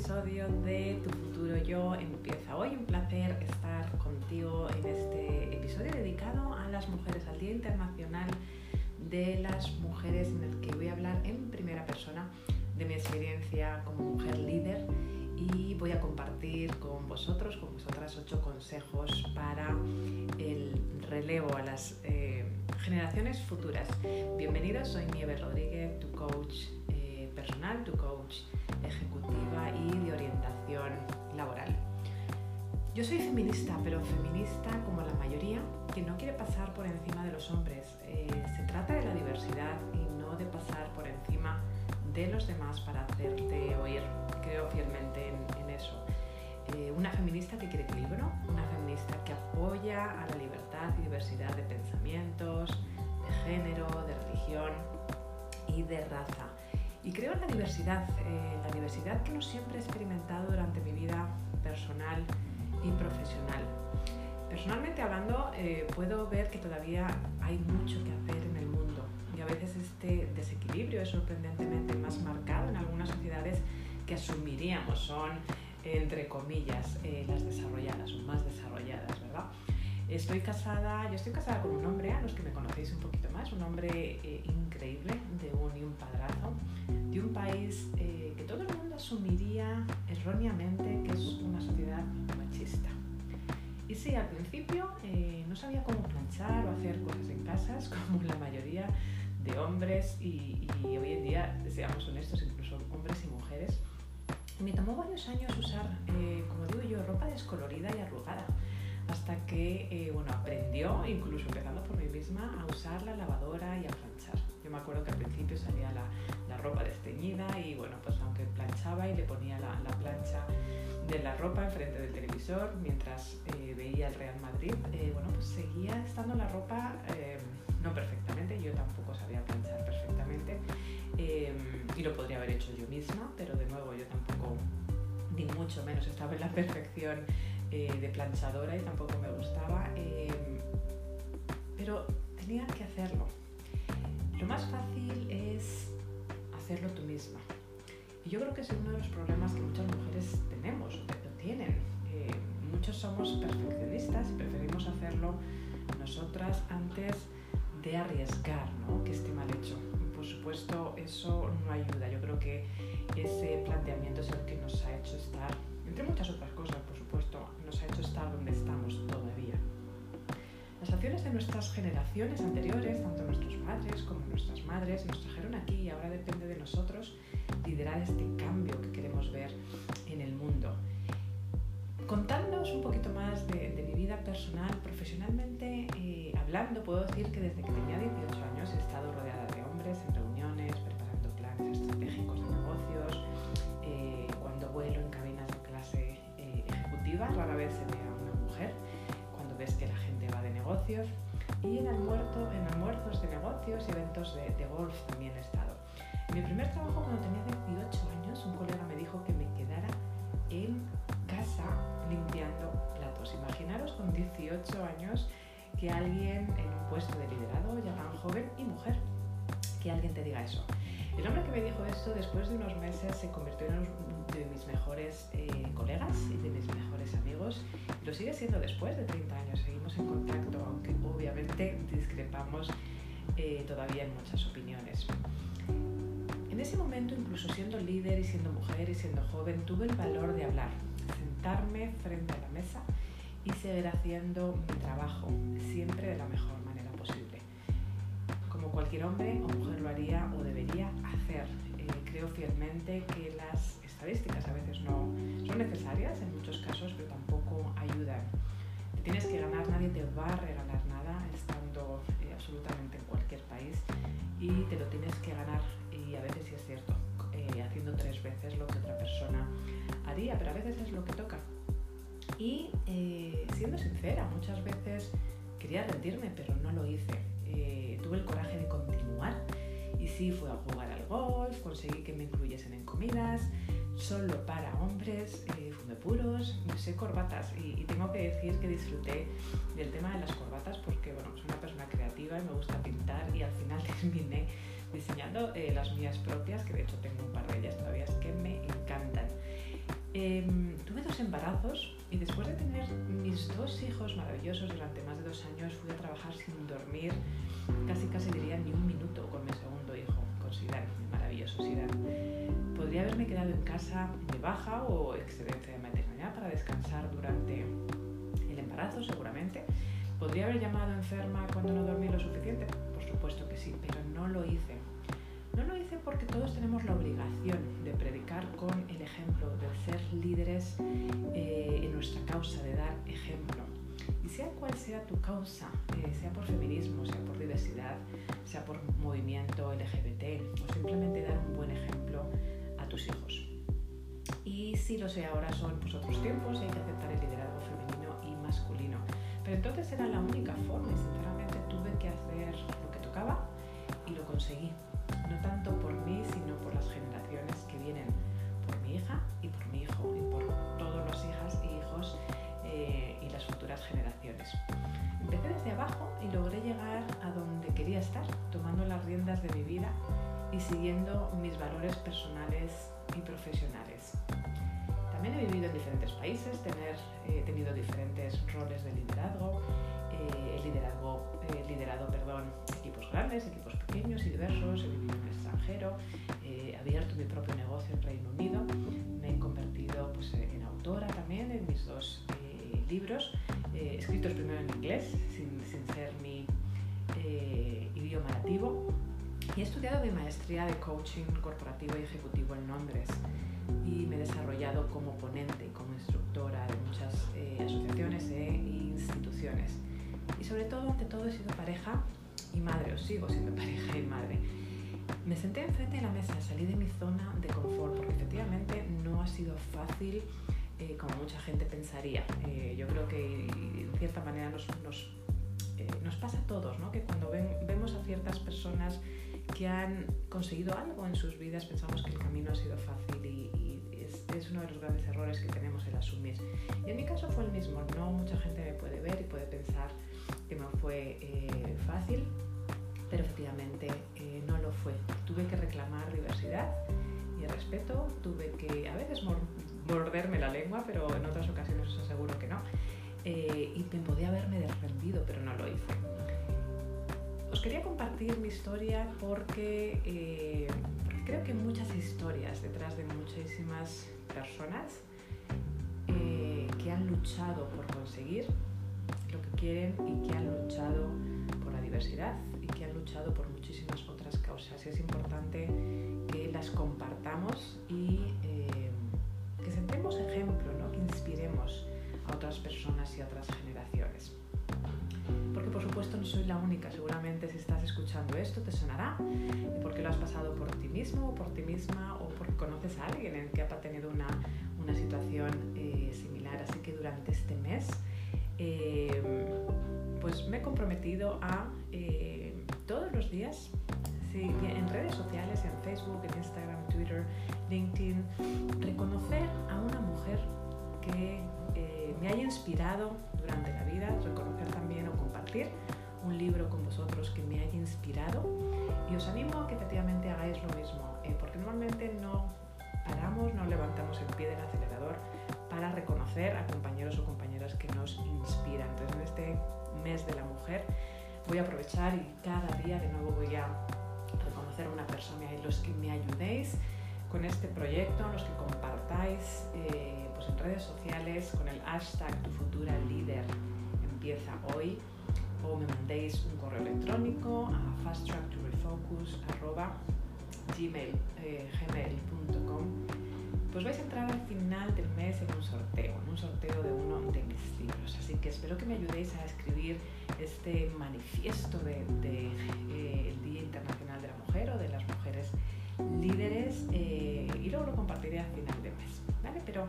episodio de Tu futuro yo empieza hoy. Un placer estar contigo en este episodio dedicado a las mujeres, al Día Internacional de las Mujeres, en el que voy a hablar en primera persona de mi experiencia como mujer líder y voy a compartir con vosotros, con vosotras, ocho consejos para el relevo a las eh, generaciones futuras. Bienvenidos, soy Nieve Rodríguez, tu coach eh, personal, tu coach ejecutiva Yo soy feminista, pero feminista como la mayoría, que no quiere pasar por encima de los hombres. Eh, se trata de la diversidad y no de pasar por encima de los demás para hacerte oír. Creo fielmente en, eso. Eh, una feminista que quiere equilibrio, una feminista que apoya a la libertad y diversidad de pensamientos, de género, de religión y de raza. Y creo en la diversidad, eh, la diversidad que no siempre he experimentado durante mi vida personal y profesional. Personalmente hablando, eh, puedo ver que todavía hay mucho que hacer en el mundo y a veces este desequilibrio es sorprendentemente más marcado en algunas sociedades que asumiríamos son, entre comillas, eh, las desarrolladas o más desarrolladas, ¿verdad? Estoy casada, yo estoy casada con un hombre, a los que me conocéis un poquito más, un hombre increíble, de un y un padrazo, de un país eh, que todo el mundo asumiría erróneamente que es una sociedad Y sí, al principio eh, no sabía cómo planchar o hacer cosas en casas, como la mayoría de hombres y, hoy en día, seamos honestos, incluso hombres y mujeres. Me tomó varios años usar, eh, como digo yo, ropa descolorida y arrugada, hasta que bueno, aprendió, incluso empezando por mí misma, a usar la lavadora y a planchar me acuerdo que al principio salía la, ropa desteñida y bueno, pues aunque planchaba y le ponía la, plancha de la ropa enfrente del televisor mientras eh, veía el Real Madrid, eh, bueno, pues seguía estando la ropa eh, no perfectamente, yo tampoco sabía planchar perfectamente y lo podría haber hecho yo misma, pero de nuevo yo tampoco, ni mucho menos estaba en la perfección de planchadora y tampoco me gustaba, pero tenía que hacerlo lo más fácil es hacerlo tú misma. Y yo creo que es uno de los problemas que muchas mujeres tenemos, o tienen. Eh, muchos somos perfeccionistas y preferimos hacerlo nosotras antes de arriesgar ¿no? que esté mal hecho. Por supuesto, eso no ayuda. Yo creo que ese planteamiento es el que nos ha hecho estar, entre muchas otras cosas, por supuesto, nos ha hecho estar donde estamos todavía. Las acciones de nuestras generaciones anteriores, tanto nuestros padres como nuestras madres, nos trajeron aquí y ahora depende de nosotros liderar este cambio que queremos ver en el mundo. Contándoos un poquito más de, mi vida personal, profesionalmente eh, hablando, puedo decir que desde que tenía 18 años he estado rodeada de hombres en reuniones, preparando planes estratégicos de negocios, eh, cuando vuelo en cabinas de clase eh, ejecutiva, rara vez se ve a una mujer ves que la gente va de y en, almuerzo, en almuerzos de negocios y eventos de, golf también he estado. En mi primer trabajo cuando tenía 18 años un colega me dijo que me quedara en casa limpiando platos. Imaginaros con 18 años que alguien en un puesto de liderazgo, ya tan joven y mujer, que alguien te diga eso. El hombre que me dijo esto después de unos meses se convirtió en uno de mis mejores eh, colegas y de mis mejores amigos. Lo sigue siendo después de 30 años. Seguimos en contacto, aunque obviamente discrepamos eh, todavía en muchas opiniones. En ese momento, incluso siendo líder y siendo mujer y siendo joven, tuve el valor de hablar, sentarme frente a la mesa y seguir haciendo mi trabajo, siempre de la mejor manera cualquier hombre o mujer lo haría o debería hacer. Eh, creo fielmente que las estadísticas a veces no son necesarias en muchos casos, pero tampoco ayudan. Te tienes que ganar, nadie te va a regalar nada estando eh, absolutamente en cualquier país y te lo tienes que ganar y a veces sí es cierto, eh, haciendo tres veces lo que otra persona haría, pero a veces es lo que toca. Y siendo sincera, muchas veces quería rendirme, pero no lo hice tuve el coraje de continuar y sí fue a jugar al golf, conseguí que me incluyesen en comidas, solo para hombres, eh, puros, sé corbatas y, tengo que decir que disfruté del tema de las corbatas porque bueno, soy una persona creativa y me gusta pintar y al final terminé diseñando eh, las mías propias, que de hecho tengo un par de ellas todavía, que me encantan. Em, embarazos y después de tener mis dos hijos maravillosos durante más de dos años, fui a trabajar sin dormir, casi casi diría ni un minuto con mi segundo hijo, con Sidan, mi maravilloso Sidan. Podría haberme quedado en casa de baja o excedencia de maternidad para descansar durante el embarazo, seguramente. Podría haber llamado enferma cuando no dormí lo suficiente, por supuesto que sí, pero no lo hice. Porque todos tenemos la obligación de predicar con el ejemplo, de ser líderes eh, en nuestra causa, de dar ejemplo. Y sea cual sea tu causa, eh, sea por feminismo, sea por diversidad, sea por movimiento LGBT, o simplemente dar un buen ejemplo a tus hijos. Y si lo sé ahora son pues, otros tiempos y hay que aceptar el liderazgo femenino y masculino. Pero entonces era la única forma y sinceramente tuve que hacer lo que tocaba y lo conseguí no tanto por mí, sino por las generaciones que vienen, por mi hija y por mi hijo, y por todos los hijas y hijos eh, y las futuras generaciones. Empecé desde abajo y logré llegar a donde quería estar, tomando las riendas de mi vida y siguiendo mis valores personales y profesionales. También he vivido en diferentes países, tener, he tenido diferentes roles de liderazgo, eh, liderazgo, eh, liderado perdón, equipos grandes, equipos pequeños y diversos, he vivido en el extranjero, he abierto mi propio negocio en Reino Unido, me he convertido pues, en autora también en mis dos eh, libros, escritos primero en inglés, sin, sin ser mi idioma nativo, y he estudiado mi maestría de coaching corporativo y ejecutivo en Londres y me he desarrollado como ponente y como instructora de muchas asociaciones e instituciones y sobre todo, ante todo, he sido pareja y madre, o sigo siendo pareja y madre. Me senté enfrente de la mesa, salí de mi zona de confort, porque efectivamente no ha sido fácil eh, como mucha gente pensaría. Eh, yo creo que en cierta manera nos, nos, eh, nos pasa a todos, ¿no? que cuando ven, vemos a ciertas personas que han conseguido algo en sus vidas, pensamos que el camino ha sido fácil y es, uno de los grandes errores que tenemos el asumir. Y en mi caso fue el mismo, no mucha gente me puede ver y puede pensar que no fue eh, fácil, pero efectivamente eh, no lo fue. Tuve que reclamar diversidad y respeto, tuve que a veces morderme la lengua, pero en otras ocasiones os aseguro que no. Eh, y me podía haberme defendido, pero no lo hice. Os quería compartir mi historia porque, porque creo que muchas historias detrás de muchísimas personas que han luchado por conseguir lo que quieren y que han luchado por la diversidad y que han luchado por muchísimas otras causas. Es importante que las compartamos y eh, que sentemos ejemplo, ¿no? que inspiremos a otras personas y a otras generaciones. Porque por supuesto no soy la única, seguramente si estás escuchando esto te sonará, porque lo has pasado por ti mismo o por ti misma conoces a alguien en que ha tenido una, una situación eh, similar. Así que durante este mes eh, pues me he comprometido a eh, todos los días, en redes sociales, en Facebook, en Instagram, Twitter, LinkedIn, reconocer a una mujer que me haya inspirado durante la vida, reconocer también o compartir un libro con vosotros que me haya inspirado y os animo a que efectivamente hagáis lo mismo, porque normalmente no paramos, no levantamos el pie del acelerador para reconocer a compañeros o compañeras que nos inspiran. Entonces, en este mes de la mujer voy a aprovechar y cada día de nuevo voy a reconocer a una persona y los que me ayudéis con este proyecto, los que compartáis eh, pues en redes sociales con el hashtag tu futura líder empieza hoy o me mandéis un correo electrónico a fasttracktorefocus.gmail.com pues vais a entrar al final del mes en un sorteo, en un sorteo de uno de mis libros. Así que espero que me ayudéis a escribir este manifiesto del de, eh, Día Internacional de la Mujer o de las mujeres líderes eh, y luego lo compartiré al final del mes. ¿vale? Pero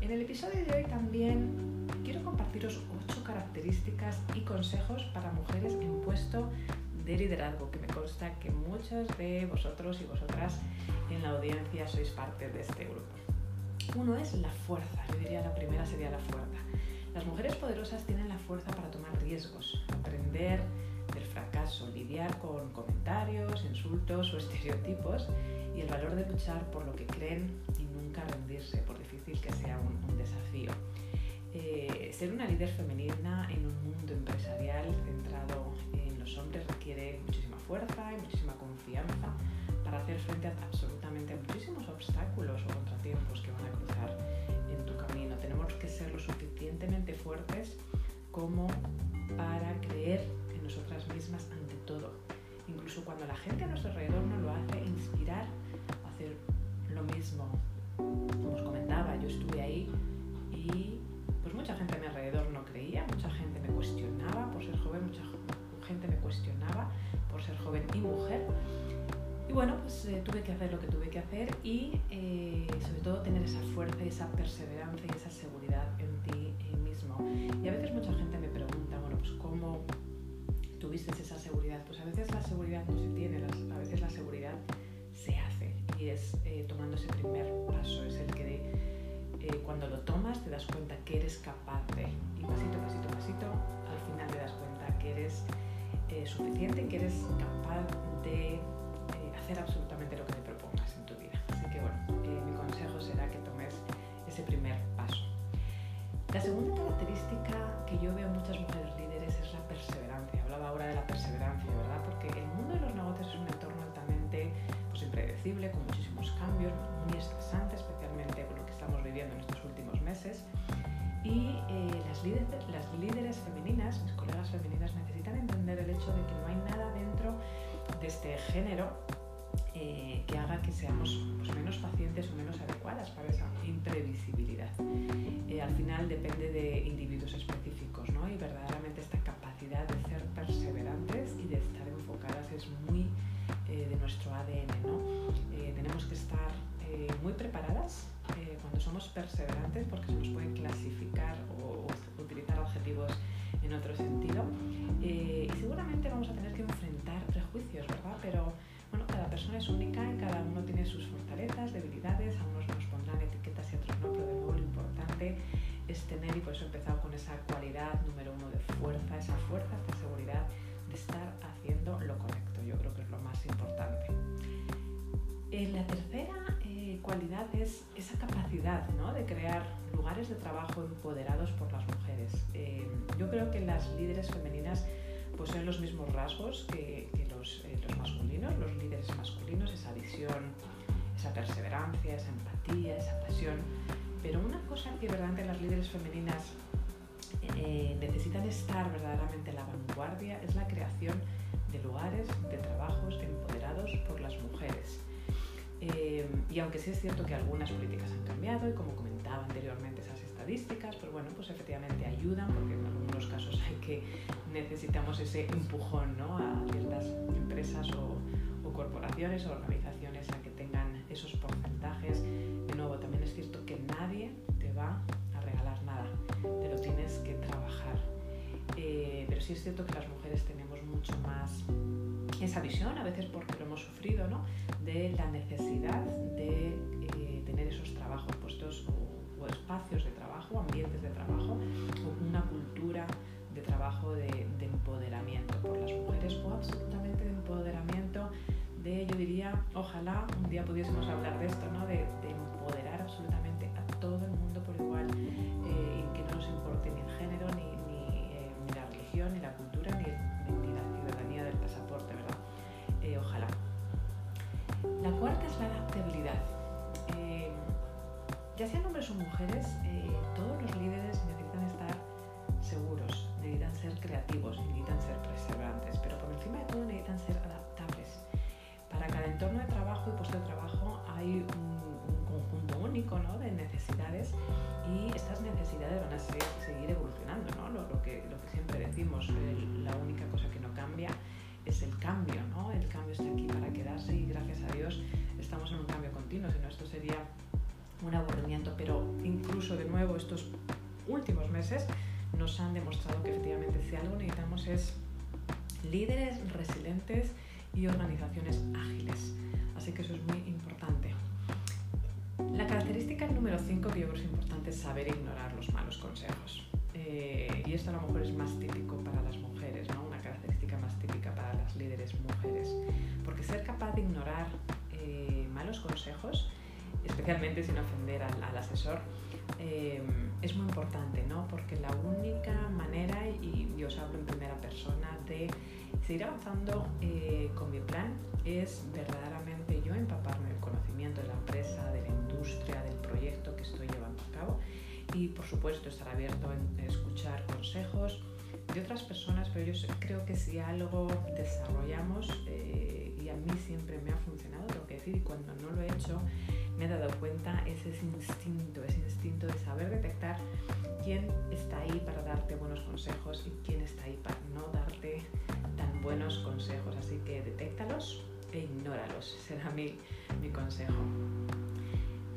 en el episodio de hoy también quiero compartiros ocho características y consejos para mujeres en puesto de liderazgo, que me consta que muchos de vosotros y vosotras en la audiencia sois parte de este grupo. Uno es la fuerza, yo diría la primera sería la fuerza. Las mujeres poderosas tienen la fuerza para tomar riesgos, aprender del fracaso, lidiar con comentarios, insultos o estereotipos y el valor de luchar por lo que creen y nunca rendirse, por difícil que sea un, desafío. Eh, ser una líder femenina en un mundo empresarial centrado en los hombres requiere muchísima fuerza y muchísima confianza para hacer frente a absolutamente muchísimos obstáculos o contratiempos que van a cruzar en tu camino. Tenemos que ser lo suficientemente fuertes como para creer en nosotras mismas ante todo. Incluso cuando la gente a nuestro alrededor no lo hace, inspirar a hacer lo mismo. Como os comentaba, yo estuve ahí y pues mucha gente a mi alrededor no creía, mucha gente me cuestionaba por ser joven, mucha gente me cuestionaba por ser joven y mujer. Y bueno, pues eh, tuve que hacer lo que tuve que hacer y eh, sobre todo tener esa fuerza y esa perseverancia y esa seguridad en ti mismo. Y a veces mucha gente me pregunta, bueno, pues cómo tuviste esa seguridad. Pues a veces la seguridad no se tiene, a veces la seguridad se hace y es eh, tomando ese primer paso, es el que cuando lo tomas te das cuenta que eres capaz de, y pasito, pasito, pasito, al final te das cuenta que eres suficiente, que eres capaz de absolutamente lo que te propongas en tu vida. Así que bueno, eh, mi consejo será que tomes ese primer paso. La segunda característica que yo veo en muchas mujeres líderes es la perseverancia. Hablaba ahora de la perseverancia, ¿verdad? Porque el mundo de los negocios es un entorno altamente pues, impredecible, con muchísimos cambios, muy estresante, especialmente con lo que estamos viviendo en estos últimos meses. Y eh, las, líderes, las líderes femeninas, mis colegas femeninas, necesitan entender el hecho de que no hay nada dentro de este género eh, que haga que seamos pues, menos pacientes o menos adecuadas para esa imprevisibilidad. Eh, al final depende de individuos específicos ¿no? y verdaderamente esta capacidad de ser perseverantes y de estar enfocadas es muy de nuestro ADN. ¿no? tenemos que estar muy preparadas cuando somos perseverantes porque se nos pueden clasificar o, o utilizar objetivos en otro sentido. y seguramente vamos a tener que enfrentar prejuicios, ¿verdad? Pero bueno, cada persona es única y cada uno tiene sus fortalezas, debilidades, a unos nos pondrán etiquetas y a otros no, pero de nuevo lo importante es tener, y por eso he empezado con esa cualidad número uno de fuerza, esa fuerza, esta seguridad de estar haciendo lo correcto. Yo creo que es lo más importante. Eh, la tercera eh, cualidad es esa capacidad ¿no? de crear lugares de trabajo empoderados por las mujeres. Eh, yo creo que las líderes femeninas poseen los mismos rasgos que, los, eh, los, masculinos, los líderes masculinos, esa visión, esa perseverancia, esa empatía, esa pasión. Pero una cosa que verdaderamente las líderes femeninas eh, necesitan estar verdaderamente en la vanguardia es la creación de lugares de trabajos empoderados por las mujeres. Eh, y aunque sí es cierto que algunas políticas han cambiado y como comentaba anteriormente esas estadísticas, pero bueno, pues efectivamente ayudan porque en algunos casos hay que necesitamos ese empujón ¿no? a ciertas empresas o, corporaciones o organizaciones a que tengan esos porcentajes. De nuevo, también es cierto que nadie te va a regalar nada, te lo tienes que trabajar. Eh, pero sí es cierto que las mujeres tenemos esa visión, a veces porque lo hemos sufrido, ¿no? de la necesidad de eh, tener esos trabajos puestos o, espacios de trabajo, ambientes de trabajo, o una cultura de trabajo de, empoderamiento por las mujeres o absolutamente de empoderamiento de, yo diría, ojalá un día pudiésemos hablar de esto, ¿no? de, empoderar absolutamente a todo el mundo por igual, ya sean hombres o mujeres, todos los líderes necesitan estar seguros, necesitan ser creativos, necesitan ser perseverantes, pero por encima de todo necesitan ser adaptables. Para cada entorno de trabajo y puesto de trabajo hay un, conjunto único ¿no? de necesidades y estas necesidades van a seguir evolucionando. Lo, que, siempre decimos, la única cosa que no cambia es el cambio. El cambio está aquí para quedarse y gracias a Dios estamos en un cambio continuo, si no esto sería un aburrimiento, pero incluso de nuevo estos últimos meses nos han demostrado que efectivamente si algo necesitamos es líderes resilientes y organizaciones ágiles. Así que eso es muy importante. La característica número 5 que yo creo que es importante es saber ignorar los malos consejos. Eh, y esto a lo mejor es más típico para las mujeres, ¿no? una característica más típica para las líderes mujeres. Porque ser capaz de ignorar eh, malos consejos especialmente sin ofender al, asesor, eh, es muy importante, ¿no? Porque la única manera, y yo os hablo en primera persona, de seguir avanzando eh, con mi plan es verdaderamente yo empaparme del conocimiento de la empresa, de la industria, del proyecto que estoy llevando a cabo y por supuesto estar abierto en escuchar consejos de otras personas, pero yo creo que si algo desarrollamos eh, y a mí siempre me ha funcionado, tengo que decir, y cuando no lo he hecho, me he dado cuenta, es ese instinto, ese instinto de saber detectar quién está ahí para darte buenos consejos y quién está ahí para no darte tan buenos consejos. Así que detéctalos e ignóralos, será mi, mi consejo.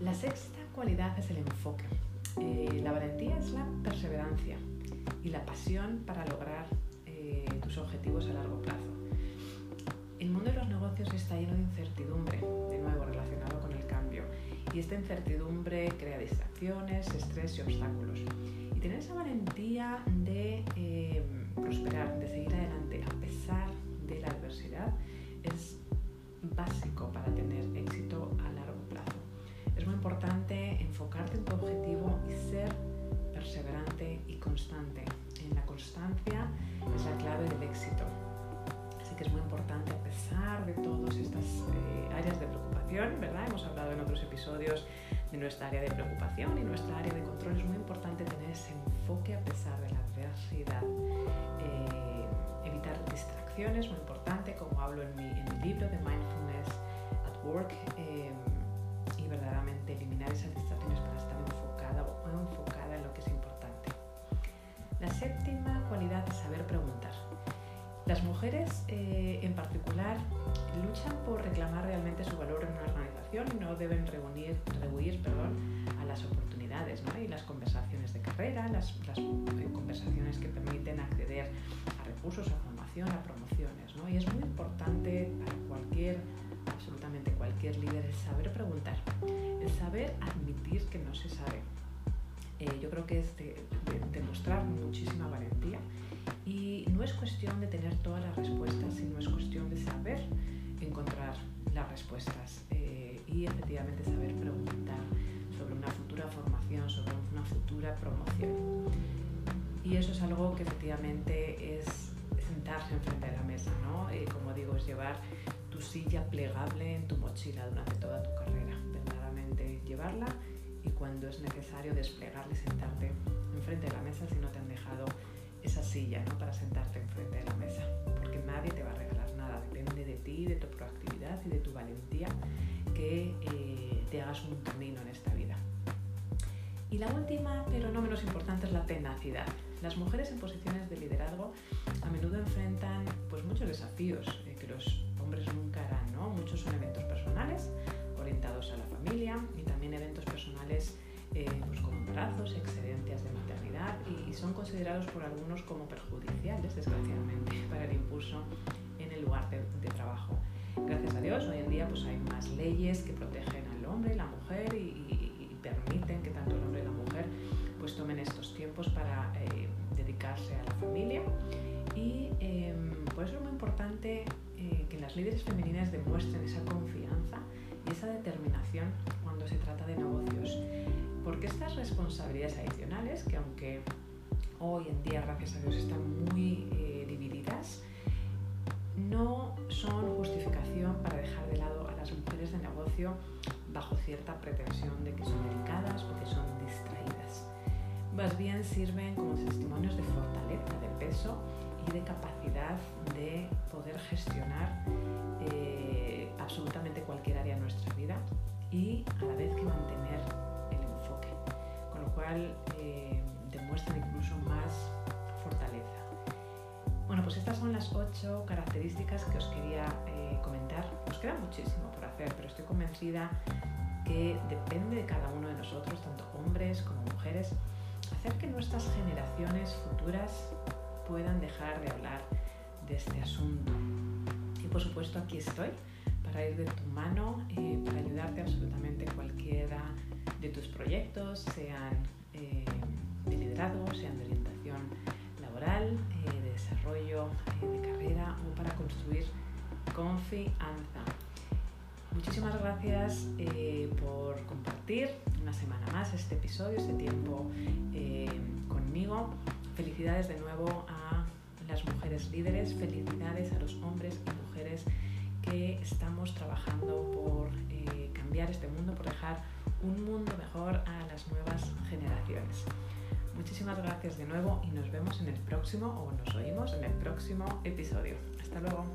La sexta cualidad es el enfoque. Eh, la valentía es la perseverancia y la pasión para lograr eh, tus objetivos a largo plazo. El mundo de los negocios está lleno de incertidumbre, de nuevo relacionado con el cambio, y esta incertidumbre crea distracciones, estrés y obstáculos. Y tener esa valentía de eh, prosperar, de seguir adelante a pesar de la adversidad, es básico para tener éxito a largo plazo. Es muy importante enfocarte en tu objetivo y ser perseverante y constante. En la constancia es la clave del éxito. Así que es muy importante, a pesar de todas estas eh, áreas de preocupación, ¿verdad? Hemos hablado en otros episodios de nuestra área de preocupación y nuestra área de control. Es muy importante tener ese enfoque a pesar de la adversidad. Eh, evitar distracciones, muy importante, como hablo en mi, en mi libro de Mindfulness at Work. Eh, verdaderamente eliminar esas distracciones para estar enfocada o enfocada en lo que es importante. La séptima cualidad es saber preguntar. Las mujeres eh, en particular luchan por reclamar realmente su valor en una organización y no deben reunir, rehuir perdón, a las oportunidades ¿no? y las conversaciones de carrera, las, las eh, conversaciones que permiten acceder a recursos, a formación, a promociones. ¿no? Y es muy importante para cualquier absolutamente cualquier líder saber preguntar, saber admitir que no se sabe. Eh, yo creo que es de, demostrar muchísima valentía y no es cuestión de tener todas las respuestas, sino es cuestión de saber encontrar las respuestas eh, y efectivamente saber preguntar sobre una futura formación, sobre una futura promoción. Y eso es algo que efectivamente es sentarse enfrente de la mesa, ¿no? Y como digo, es llevar tu silla plegable en tu mochila durante toda tu carrera. Llevarla y cuando es necesario desplegarla y sentarte enfrente de la mesa si no te han dejado esa silla ¿no? para sentarte enfrente de la mesa. Porque nadie te va a regalar nada. Depende de ti, de tu proactividad y de tu valentía que eh, te hagas un camino en esta vida. Y la última, pero no menos importante, es la tenacidad. Las mujeres en posiciones de liderazgo a menudo enfrentan pues, muchos desafíos eh, que los hombres nunca harán. ¿no? Muchos son eventos personales orientados a la familia y también eventos personales eh, pues como embarazos, excedencias de maternidad y, son considerados por algunos como perjudiciales, desgraciadamente, para el impulso en el lugar de, trabajo. Gracias a Dios, hoy en día pues, hay más leyes que protegen al hombre y la mujer y, permiten que tanto el hombre y la mujer pues, tomen estos tiempos para eh, dedicarse a la familia. Y em, por eso es muy importante eh, que las líderes femeninas demuestren esa confianza y esa determinación cuando se trata de negocios. Porque estas responsabilidades adicionales, que aunque hoy en día, gracias a Dios, están muy eh, divididas, no son justificación para dejar de lado a las mujeres de negocio bajo cierta pretensión de que son delicadas o que son distraídas. Más bien sirven como testimonios de fortaleza, de peso de capacidad de poder gestionar eh, y a la vez que mantener el enfoque, con lo cual eh, demuestran incluso más fortaleza. Bueno, pues estas son las ocho características que os quería eh, comentar. Nos queda muchísimo por hacer, pero estoy convencida que depende de cada uno de nosotros, tanto hombres como mujeres, hacer que nuestras generaciones futuras puedan dejar de hablar de este asunto. Y por supuesto aquí estoy para ir de tu mano, eh, para ayudarte absolutamente cualquiera de tus proyectos, sean eh, de liderazgo, sean de orientación laboral, eh, de desarrollo de carrera o para construir confianza. Muchísimas gracias eh, por compartir una semana más este episodio, este tiempo eh, conmigo. Felicidades de nuevo a las mujeres líderes, felicidades a los hombres y mujeres que estamos trabajando por eh, cambiar este mundo, por dejar un mundo mejor a las nuevas generaciones. Muchísimas gracias de nuevo y nos vemos en el próximo, o nos oímos en el próximo episodio. Hasta luego.